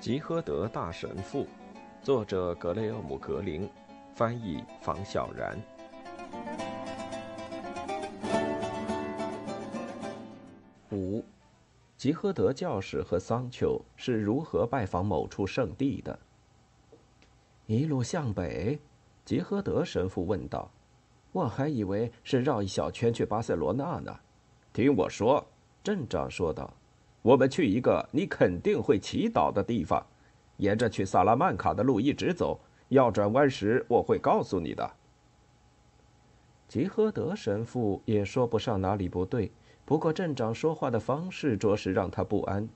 吉诃德大神父，作者格雷厄姆·格林，翻译房小然。五，吉诃德教士和桑丘是如何拜访某处圣地的？一路向北，吉诃德神父问道：“我还以为是绕一小圈去巴塞罗那呢。”听我说，镇长说道。我们去一个你肯定会祈祷的地方，沿着去萨拉曼卡的路一直走，要转弯时我会告诉你的。吉诃德神父也说不上哪里不对，不过镇长说话的方式着实让他不安。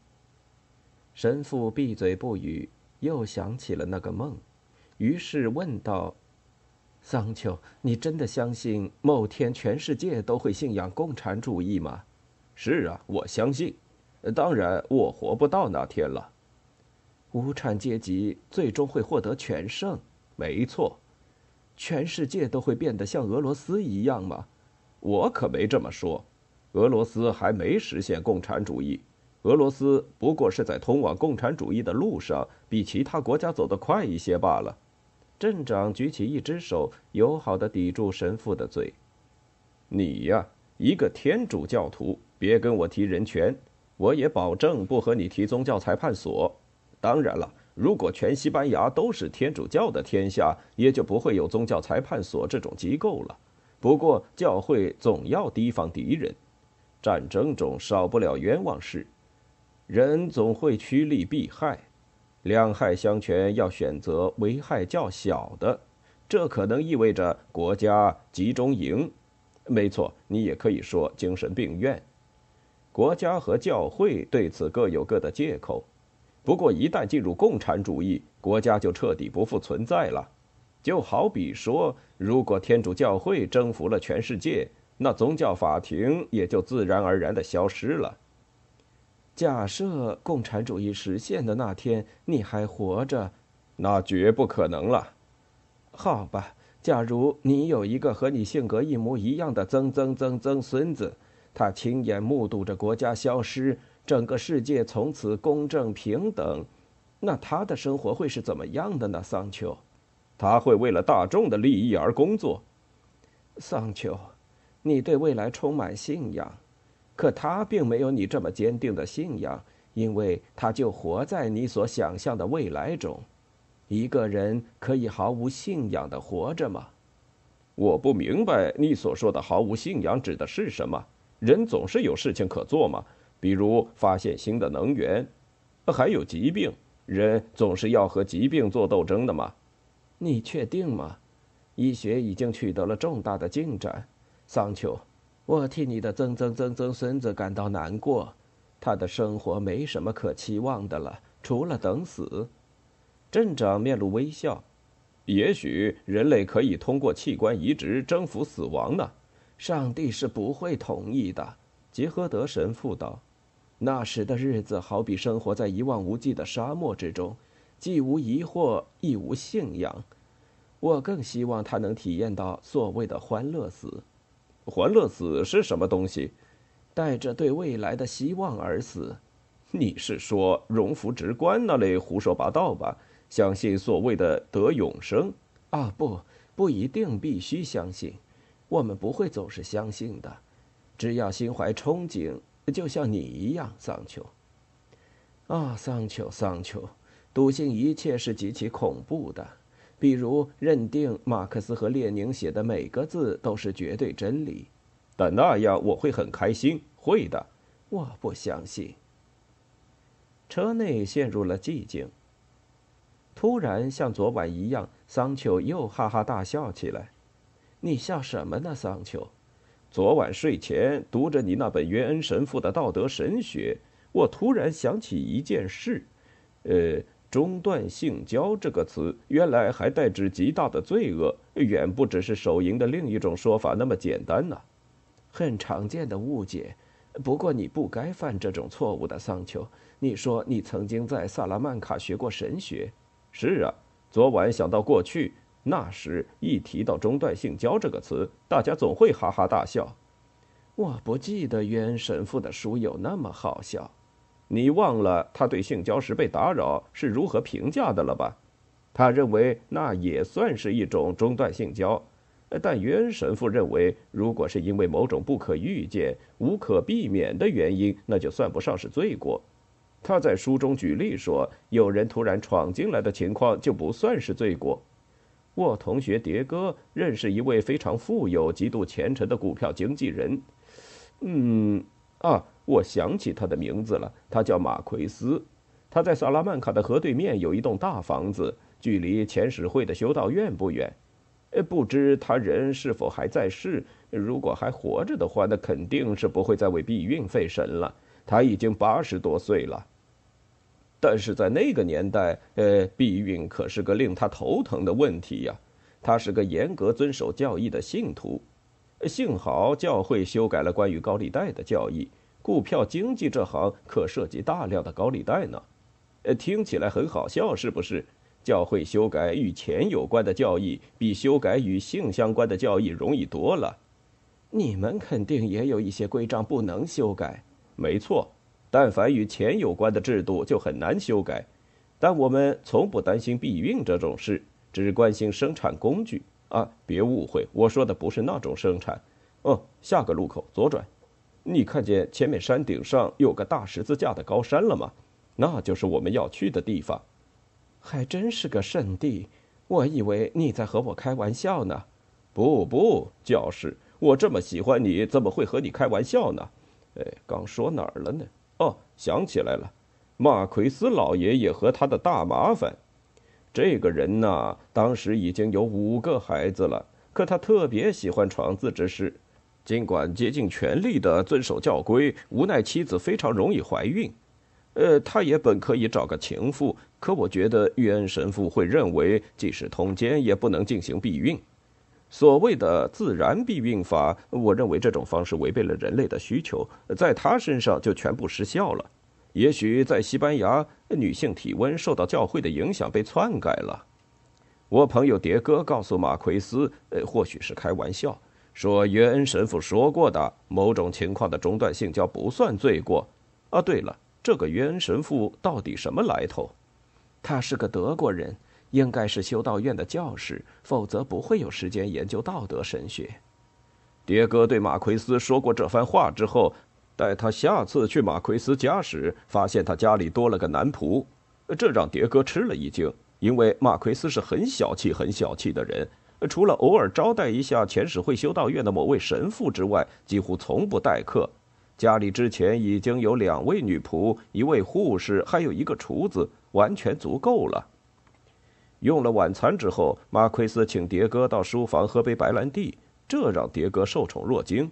神父闭嘴不语，又想起了那个梦，于是问道：“桑丘，你真的相信某天全世界都会信仰共产主义吗？”“是啊，我相信。”当然，我活不到那天了。无产阶级最终会获得全胜，没错。全世界都会变得像俄罗斯一样吗？我可没这么说。俄罗斯还没实现共产主义，俄罗斯不过是在通往共产主义的路上，比其他国家走得快一些罢了。镇长举起一只手，友好的抵住神父的嘴。你呀，一个天主教徒，别跟我提人权。我也保证不和你提宗教裁判所。当然了，如果全西班牙都是天主教的天下，也就不会有宗教裁判所这种机构了。不过，教会总要提防敌人，战争中少不了冤枉事，人总会趋利避害，两害相权要选择危害较小的。这可能意味着国家集中营，没错，你也可以说精神病院。国家和教会对此各有各的借口，不过一旦进入共产主义，国家就彻底不复存在了。就好比说，如果天主教会征服了全世界，那宗教法庭也就自然而然的消失了。假设共产主义实现的那天你还活着，那绝不可能了。好吧，假如你有一个和你性格一模一样的曾曾曾曾孙子。他亲眼目睹着国家消失，整个世界从此公正平等，那他的生活会是怎么样的呢？桑丘，他会为了大众的利益而工作。桑丘，你对未来充满信仰，可他并没有你这么坚定的信仰，因为他就活在你所想象的未来中。一个人可以毫无信仰的活着吗？我不明白你所说的毫无信仰指的是什么。人总是有事情可做嘛，比如发现新的能源，还有疾病，人总是要和疾病做斗争的嘛。你确定吗？医学已经取得了重大的进展，桑丘，我替你的曾曾曾曾孙子感到难过，他的生活没什么可期望的了，除了等死。镇长面露微笑，也许人类可以通过器官移植征服死亡呢。上帝是不会同意的，吉诃德神父道。那时的日子好比生活在一望无际的沙漠之中，既无疑惑，亦无信仰。我更希望他能体验到所谓的欢乐死。欢乐死是什么东西？带着对未来的希望而死。你是说荣福直观那类胡说八道吧？相信所谓的得永生？啊，不，不一定必须相信。我们不会总是相信的，只要心怀憧憬，就像你一样，桑丘。啊，桑丘，桑丘，笃信一切是极其恐怖的，比如认定马克思和列宁写的每个字都是绝对真理。但那样我会很开心，会的。我不相信。车内陷入了寂静。突然，像昨晚一样，桑丘又哈哈大笑起来。你笑什么呢，桑丘？昨晚睡前读着你那本约恩神父的道德神学，我突然想起一件事。呃，中断性交这个词原来还代指极大的罪恶，远不只是手淫的另一种说法那么简单呢。很常见的误解，不过你不该犯这种错误的，桑丘。你说你曾经在萨拉曼卡学过神学？是啊，昨晚想到过去。那时一提到中断性交这个词，大家总会哈哈大笑。我不记得约恩神父的书有那么好笑。你忘了他对性交时被打扰是如何评价的了吧？他认为那也算是一种中断性交，但约神父认为，如果是因为某种不可预见、无可避免的原因，那就算不上是罪过。他在书中举例说，有人突然闯进来的情况就不算是罪过。我同学迭戈认识一位非常富有、极度虔诚的股票经纪人。嗯，啊，我想起他的名字了，他叫马奎斯。他在萨拉曼卡的河对面有一栋大房子。距离前使会的修道院不远，呃，不知他人是否还在世。如果还活着的话，那肯定是不会再为避孕费神了。他已经八十多岁了，但是在那个年代，呃，避孕可是个令他头疼的问题呀。他是个严格遵守教义的信徒，幸好教会修改了关于高利贷的教义。股票经济这行可涉及大量的高利贷呢。呃，听起来很好笑，是不是？教会修改与钱有关的教义，比修改与性相关的教义容易多了。你们肯定也有一些规章不能修改。没错，但凡与钱有关的制度就很难修改。但我们从不担心避孕这种事，只关心生产工具啊！别误会，我说的不是那种生产。哦，下个路口左转。你看见前面山顶上有个大十字架的高山了吗？那就是我们要去的地方。还真是个圣地，我以为你在和我开玩笑呢。不不，教士，我这么喜欢你，怎么会和你开玩笑呢？哎，刚说哪儿了呢？哦，想起来了，马奎斯老爷爷和他的大麻烦。这个人呐，当时已经有五个孩子了，可他特别喜欢闯字之事，尽管竭尽全力的遵守教规，无奈妻子非常容易怀孕。呃，他也本可以找个情妇，可我觉得约恩神父会认为，即使通奸也不能进行避孕。所谓的自然避孕法，我认为这种方式违背了人类的需求，在他身上就全部失效了。也许在西班牙，女性体温受到教会的影响被篡改了。我朋友迭戈告诉马奎斯，呃，或许是开玩笑，说约恩神父说过的某种情况的中断性交不算罪过。啊，对了。这个约恩神父到底什么来头？他是个德国人，应该是修道院的教士，否则不会有时间研究道德神学。迭戈对马奎斯说过这番话之后，待他下次去马奎斯家时，发现他家里多了个男仆，这让迭戈吃了一惊，因为马奎斯是很小气、很小气的人，除了偶尔招待一下前使会修道院的某位神父之外，几乎从不待客。家里之前已经有两位女仆、一位护士，还有一个厨子，完全足够了。用了晚餐之后，马奎斯请迭戈到书房喝杯白兰地，这让迭戈受宠若惊。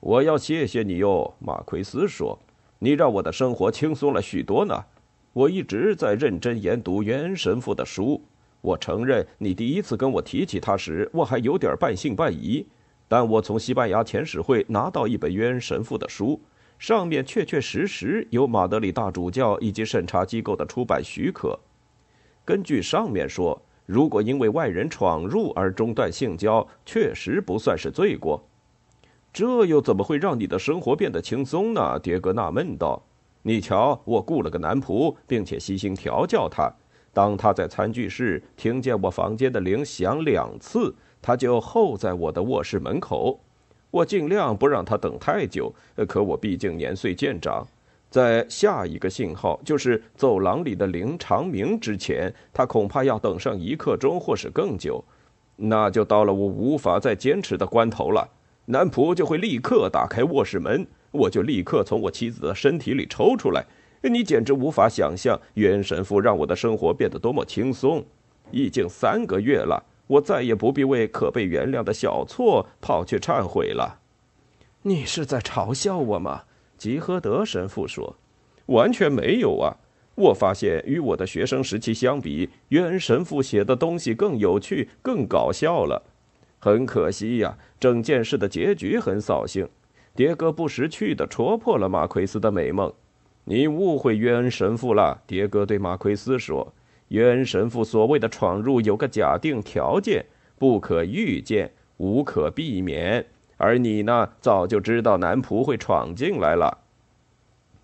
我要谢谢你哟，马奎斯说：“你让我的生活轻松了许多呢。我一直在认真研读原神父的书。我承认，你第一次跟我提起他时，我还有点半信半疑。”但我从西班牙前使会拿到一本约恩神父的书，上面确确实实有马德里大主教以及审查机构的出版许可。根据上面说，如果因为外人闯入而中断性交，确实不算是罪过。这又怎么会让你的生活变得轻松呢？迭戈纳闷道。你瞧，我雇了个男仆，并且悉心调教他。当他在餐具室听见我房间的铃响两次。他就候在我的卧室门口，我尽量不让他等太久。可我毕竟年岁渐长，在下一个信号就是走廊里的铃长鸣之前，他恐怕要等上一刻钟或是更久。那就到了我无法再坚持的关头了。男仆就会立刻打开卧室门，我就立刻从我妻子的身体里抽出来。你简直无法想象，原神父让我的生活变得多么轻松。已经三个月了。我再也不必为可被原谅的小错跑去忏悔了。你是在嘲笑我吗？吉诃德神父说：“完全没有啊！我发现与我的学生时期相比，约恩神父写的东西更有趣、更搞笑了。很可惜呀，整件事的结局很扫兴。迭戈不识趣地戳破了马奎斯的美梦。你误会约恩神父了。”迭戈对马奎斯说。约恩神父所谓的闯入有个假定条件，不可预见，无可避免。而你呢，早就知道男仆会闯进来了。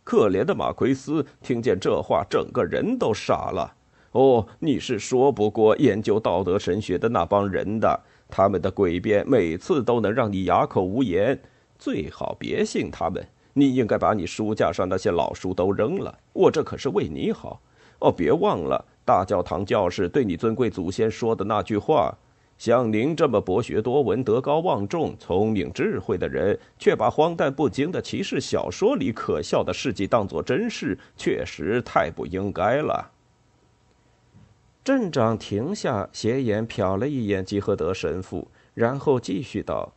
可怜的马奎斯听见这话，整个人都傻了。哦，你是说不过研究道德神学的那帮人的，他们的诡辩每次都能让你哑口无言。最好别信他们，你应该把你书架上那些老书都扔了。我这可是为你好。哦，别忘了大教堂教士对你尊贵祖先说的那句话。像您这么博学多闻、德高望重、聪明智慧的人，却把荒诞不经的骑士小说里可笑的事迹当作真事，确实太不应该了。镇长停下，斜眼瞟了一眼吉和德神父，然后继续道：“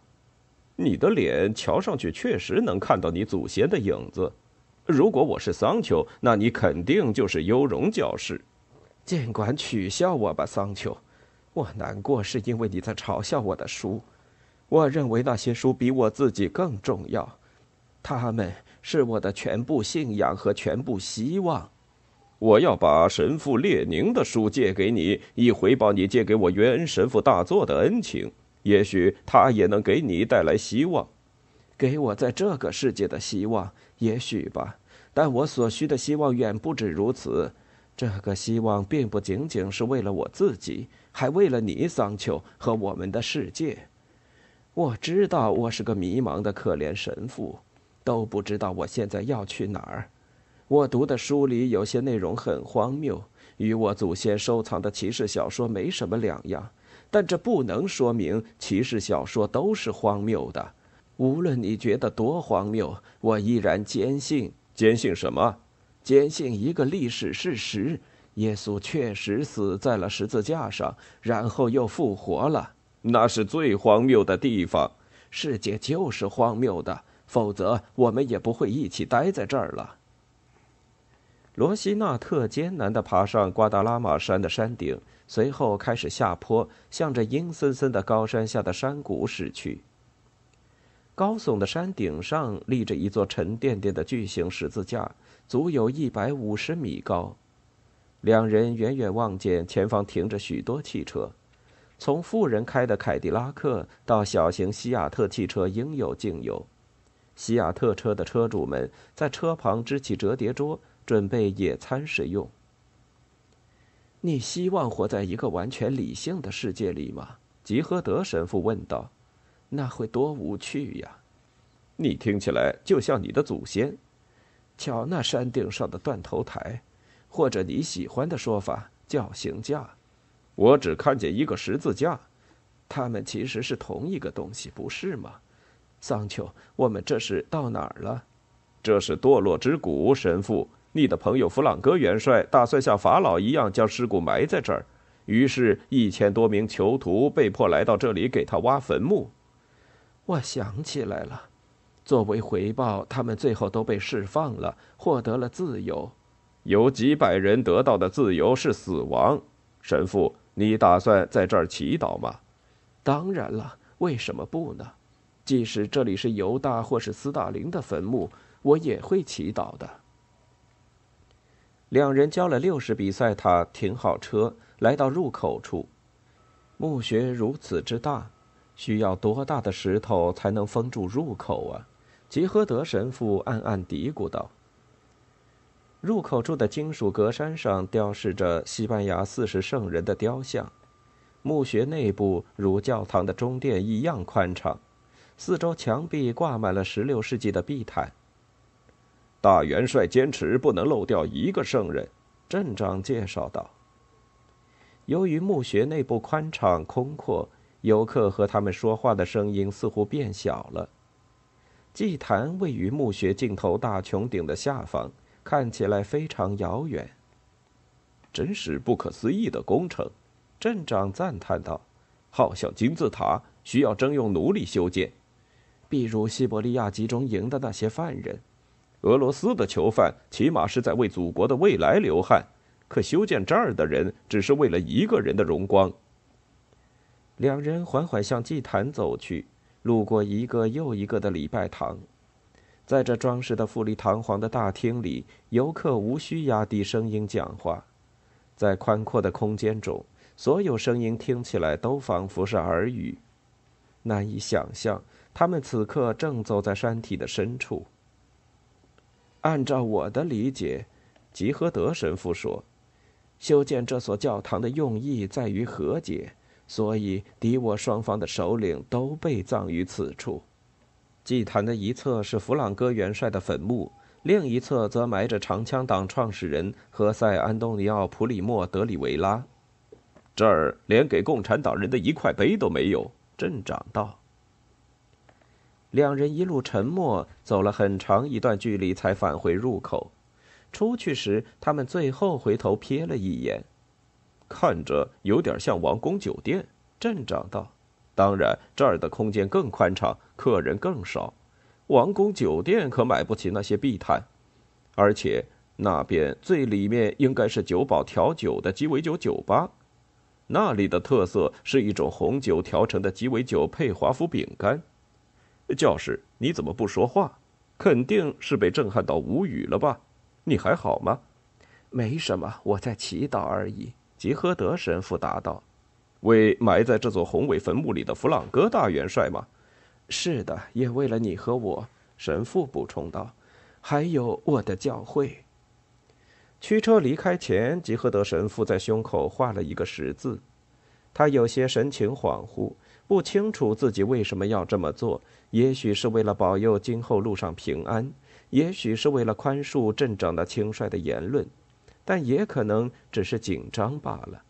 你的脸瞧上去确实能看到你祖先的影子。如果我是桑丘，那你肯定就是优容教士。尽管取笑我吧，桑丘。”我难过，是因为你在嘲笑我的书。我认为那些书比我自己更重要，他们是我的全部信仰和全部希望。我要把神父列宁的书借给你，以回报你借给我约恩神父大作的恩情。也许他也能给你带来希望，给我在这个世界的希望，也许吧。但我所需的希望远不止如此。这个希望并不仅仅是为了我自己。还为了你，桑丘和我们的世界。我知道我是个迷茫的可怜神父，都不知道我现在要去哪儿。我读的书里有些内容很荒谬，与我祖先收藏的骑士小说没什么两样。但这不能说明骑士小说都是荒谬的。无论你觉得多荒谬，我依然坚信。坚信什么？坚信一个历史事实。耶稣确实死在了十字架上，然后又复活了。那是最荒谬的地方。世界就是荒谬的，否则我们也不会一起待在这儿了。罗西纳特艰难地爬上瓜达拉玛山的山顶，随后开始下坡，向着阴森森的高山下的山谷驶去。高耸的山顶上立着一座沉甸甸的巨型十字架，足有一百五十米高。两人远远望见前方停着许多汽车，从富人开的凯迪拉克到小型西雅特汽车应有尽有。西雅特车的车主们在车旁支起折叠桌，准备野餐食用。你希望活在一个完全理性的世界里吗？吉诃德神父问道。那会多无趣呀！你听起来就像你的祖先。瞧那山顶上的断头台。或者你喜欢的说法，绞刑架。我只看见一个十字架，它们其实是同一个东西，不是吗？桑丘，我们这是到哪儿了？这是堕落之谷，神父。你的朋友弗朗哥元帅打算像法老一样将尸骨埋在这儿，于是，一千多名囚徒被迫来到这里给他挖坟墓。我想起来了，作为回报，他们最后都被释放了，获得了自由。有几百人得到的自由是死亡，神父，你打算在这儿祈祷吗？当然了，为什么不呢？即使这里是犹大或是斯大林的坟墓，我也会祈祷的。两人交了六十比赛塔，停好车，来到入口处。墓穴如此之大，需要多大的石头才能封住入口啊？吉诃德神父暗暗嘀咕道。入口处的金属格栅上雕饰着西班牙四十圣人的雕像，墓穴内部如教堂的中殿一样宽敞，四周墙壁挂满了十六世纪的壁毯。大元帅坚持不能漏掉一个圣人，镇长介绍道。由于墓穴内部宽敞空阔，游客和他们说话的声音似乎变小了。祭坛位于墓穴尽头大穹顶的下方。看起来非常遥远，真是不可思议的工程。镇长赞叹道：“好像金字塔需要征用奴隶修建，比如西伯利亚集中营的那些犯人。俄罗斯的囚犯起码是在为祖国的未来流汗，可修建这儿的人只是为了一个人的荣光。”两人缓缓向祭坛走去，路过一个又一个的礼拜堂。在这装饰的富丽堂皇的大厅里，游客无需压低声音讲话。在宽阔的空间中，所有声音听起来都仿佛是耳语。难以想象，他们此刻正走在山体的深处。按照我的理解，吉诃德神父说，修建这所教堂的用意在于和解，所以敌我双方的首领都被葬于此处。祭坛的一侧是弗朗哥元帅的坟墓，另一侧则埋着长枪党创始人何塞·安东尼奥·普里莫·德里维拉。这儿连给共产党人的一块碑都没有。镇长道。两人一路沉默，走了很长一段距离，才返回入口。出去时，他们最后回头瞥了一眼，看着有点像王宫酒店。镇长道：“当然，这儿的空间更宽敞，客人更少。王宫酒店可买不起那些地毯，而且那边最里面应该是酒保调酒的鸡尾酒酒吧。那里的特色是一种红酒调成的鸡尾酒配华夫饼干。”教士，你怎么不说话？肯定是被震撼到无语了吧？你还好吗？没什么，我在祈祷而已。吉诃德神父答道：“为埋在这座宏伟坟墓里的弗朗哥大元帅吗？”“是的，也为了你和我。”神父补充道，“还有我的教会。”驱车离开前，吉诃德神父在胸口画了一个十字。他有些神情恍惚。不清楚自己为什么要这么做，也许是为了保佑今后路上平安，也许是为了宽恕镇长的轻率的言论，但也可能只是紧张罢了。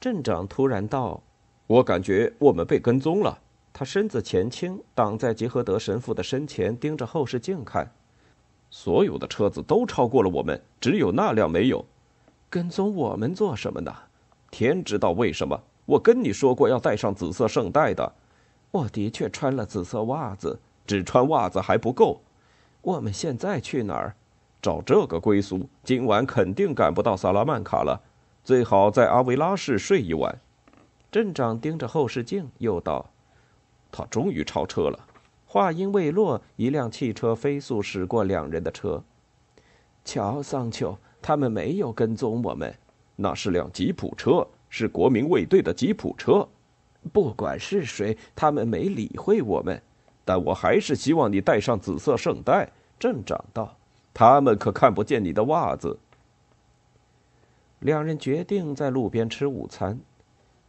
镇长突然道：“我感觉我们被跟踪了。”他身子前倾，挡在杰和德神父的身前，盯着后视镜看。所有的车子都超过了我们，只有那辆没有。跟踪我们做什么呢？天知道为什么。我跟你说过要带上紫色圣带的，我的确穿了紫色袜子，只穿袜子还不够。我们现在去哪儿？找这个归宿，今晚肯定赶不到萨拉曼卡了，最好在阿维拉市睡一晚。镇长盯着后视镜，又道：“他终于超车了。”话音未落，一辆汽车飞速驶过两人的车。瞧，桑丘，他们没有跟踪我们，那是辆吉普车。是国民卫队的吉普车，不管是谁，他们没理会我们。但我还是希望你带上紫色圣带。镇长道：“他们可看不见你的袜子。”两人决定在路边吃午餐，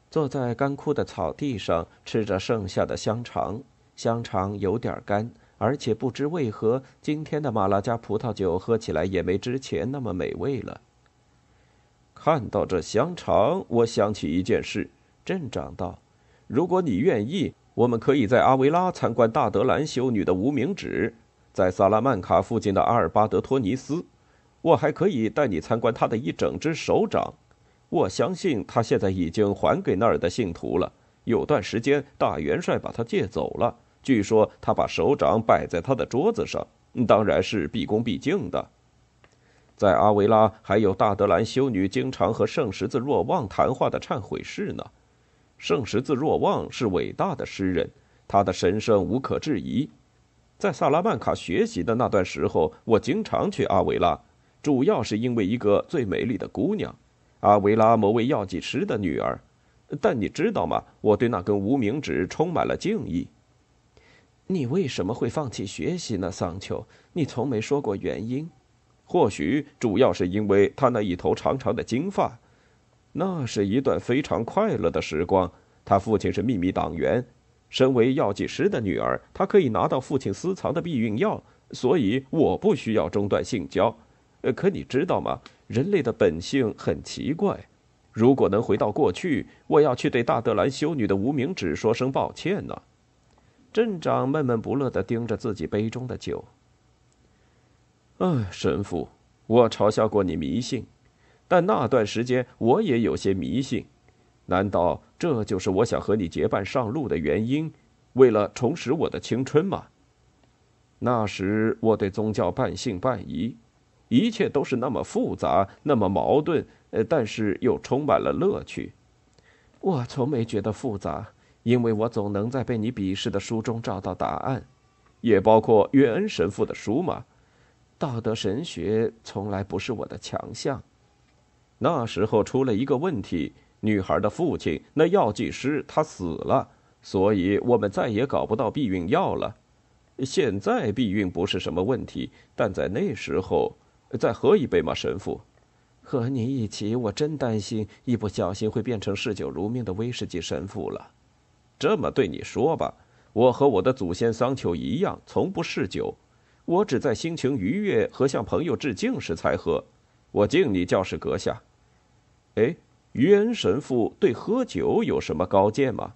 坐在干枯的草地上吃着剩下的香肠。香肠有点干，而且不知为何，今天的马拉加葡萄酒喝起来也没之前那么美味了。看到这香肠，我想起一件事。镇长道：“如果你愿意，我们可以在阿维拉参观大德兰修女的无名指，在萨拉曼卡附近的阿尔巴德托尼斯，我还可以带你参观他的一整只手掌。我相信他现在已经还给那儿的信徒了。有段时间，大元帅把他借走了。据说他把手掌摆在他的桌子上，当然是毕恭毕敬的。”在阿维拉还有大德兰修女经常和圣十字若望谈话的忏悔室呢。圣十字若望是伟大的诗人，他的神圣无可置疑。在萨拉曼卡学习的那段时候，我经常去阿维拉，主要是因为一个最美丽的姑娘，阿维拉某位药剂师的女儿。但你知道吗？我对那根无名指充满了敬意。你为什么会放弃学习呢，桑丘？你从没说过原因。或许主要是因为他那一头长长的金发，那是一段非常快乐的时光。他父亲是秘密党员，身为药剂师的女儿，她可以拿到父亲私藏的避孕药，所以我不需要中断性交。呃，可你知道吗？人类的本性很奇怪。如果能回到过去，我要去对大德兰修女的无名指说声抱歉呢。镇长闷闷不乐地盯着自己杯中的酒。啊，神父，我嘲笑过你迷信，但那段时间我也有些迷信。难道这就是我想和你结伴上路的原因？为了重拾我的青春吗？那时我对宗教半信半疑，一切都是那么复杂，那么矛盾，呃，但是又充满了乐趣。我从没觉得复杂，因为我总能在被你鄙视的书中找到答案，也包括约恩神父的书嘛。道德神学从来不是我的强项。那时候出了一个问题：女孩的父亲，那药剂师，他死了，所以我们再也搞不到避孕药了。现在避孕不是什么问题，但在那时候，再喝一杯吗，神父？和你一起，我真担心一不小心会变成嗜酒如命的威士忌神父了。这么对你说吧，我和我的祖先桑丘一样，从不嗜酒，我只在心情愉悦和向朋友致敬时才喝。我敬你，教士阁下。哎，于恩神父对喝酒有什么高见吗？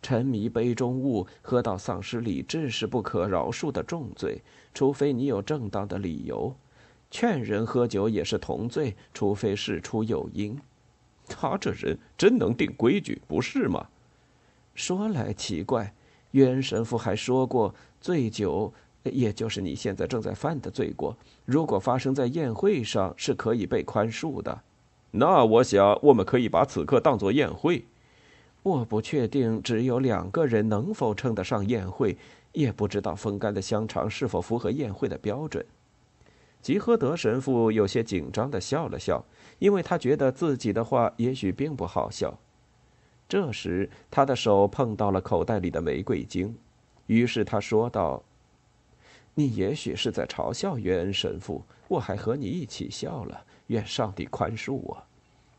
沉迷杯中物，喝到丧失理智是不可饶恕的重罪，除非你有正当的理由。劝人喝酒也是同罪，除非事出有因。他这人真能定规矩，不是吗？说来奇怪，冤神父还说过，醉酒，也就是你现在正在犯的罪过，如果发生在宴会上，是可以被宽恕的。那我想，我们可以把此刻当作宴会。我不确定只有两个人能否称得上宴会，也不知道风干的香肠是否符合宴会的标准。吉诃德神父有些紧张地笑了笑，因为他觉得自己的话也许并不好笑。这时，他的手碰到了口袋里的玫瑰精，于是他说道：“你也许是在嘲笑约恩神父，我还和你一起笑了。愿上帝宽恕我。”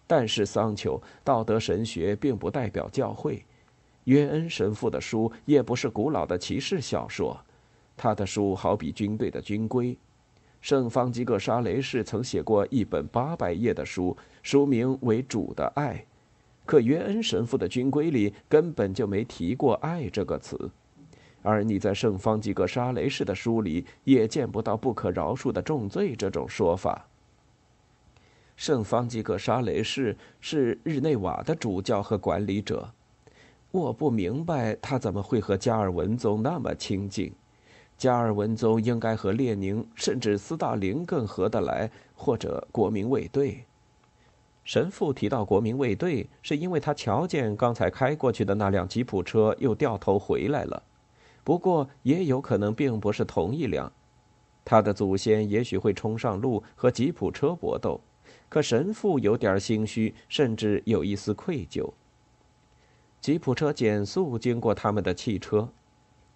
但是桑丘，道德神学并不代表教会。约恩神父的书也不是古老的骑士小说，他的书好比军队的军规。圣方济各沙雷士曾写过一本八百页的书，书名为《主的爱》，可约恩神父的军规里根本就没提过“爱”这个词。而你在圣方济各沙雷士的书里也见不到“不可饶恕的重罪”这种说法。圣方济各沙雷士是日内瓦的主教和管理者，我不明白他怎么会和加尔文宗那么亲近。加尔文宗应该和列宁甚至斯大林更合得来，或者国民卫队。神父提到国民卫队，是因为他瞧见刚才开过去的那辆吉普车又掉头回来了，不过也有可能并不是同一辆。他的祖先也许会冲上路和吉普车搏斗。可神父有点心虚，甚至有一丝愧疚。吉普车减速经过他们的汽车，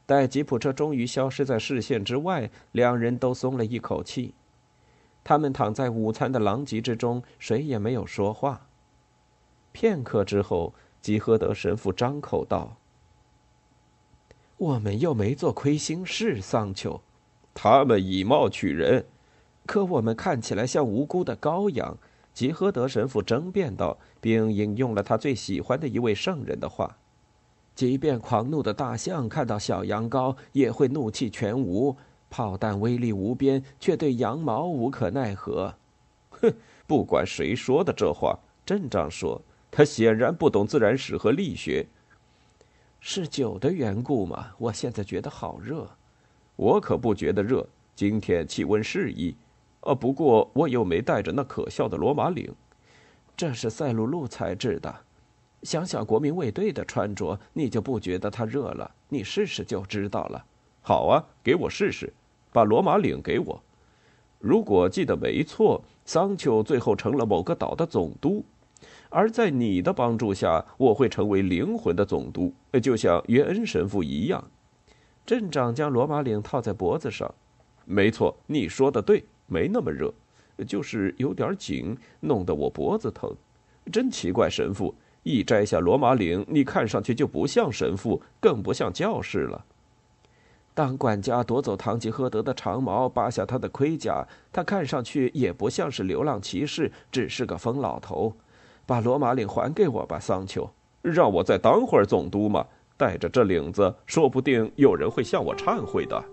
待吉普车终于消失在视线之外，两人都松了一口气。他们躺在午餐的狼藉之中，谁也没有说话。片刻之后，吉诃德神父张口道：“我们又没做亏心事，桑丘。他们以貌取人。”可我们看起来像无辜的羔羊，吉诃德神父争辩道，并引用了他最喜欢的一位圣人的话：“即便狂怒的大象看到小羊羔，也会怒气全无；炮弹威力无边，却对羊毛无可奈何。”哼！不管谁说的这话，镇长说他显然不懂自然史和力学。是酒的缘故吗？我现在觉得好热。我可不觉得热，今天气温适宜。呃，不过我又没带着那可笑的罗马领，这是赛璐璐材质的。想想国民卫队的穿着，你就不觉得它热了？你试试就知道了。好啊，给我试试，把罗马领给我。如果记得没错，桑丘最后成了某个岛的总督，而在你的帮助下，我会成为灵魂的总督，就像约恩神父一样。镇长将罗马领套在脖子上。没错，你说的对。没那么热，就是有点紧，弄得我脖子疼。真奇怪，神父一摘下罗马领，你看上去就不像神父，更不像教士了。当管家夺走堂吉诃德的长矛，扒下他的盔甲，他看上去也不像是流浪骑士，只是个疯老头。把罗马领还给我吧，桑丘。让我再当会儿总督嘛。带着这领子，说不定有人会向我忏悔的。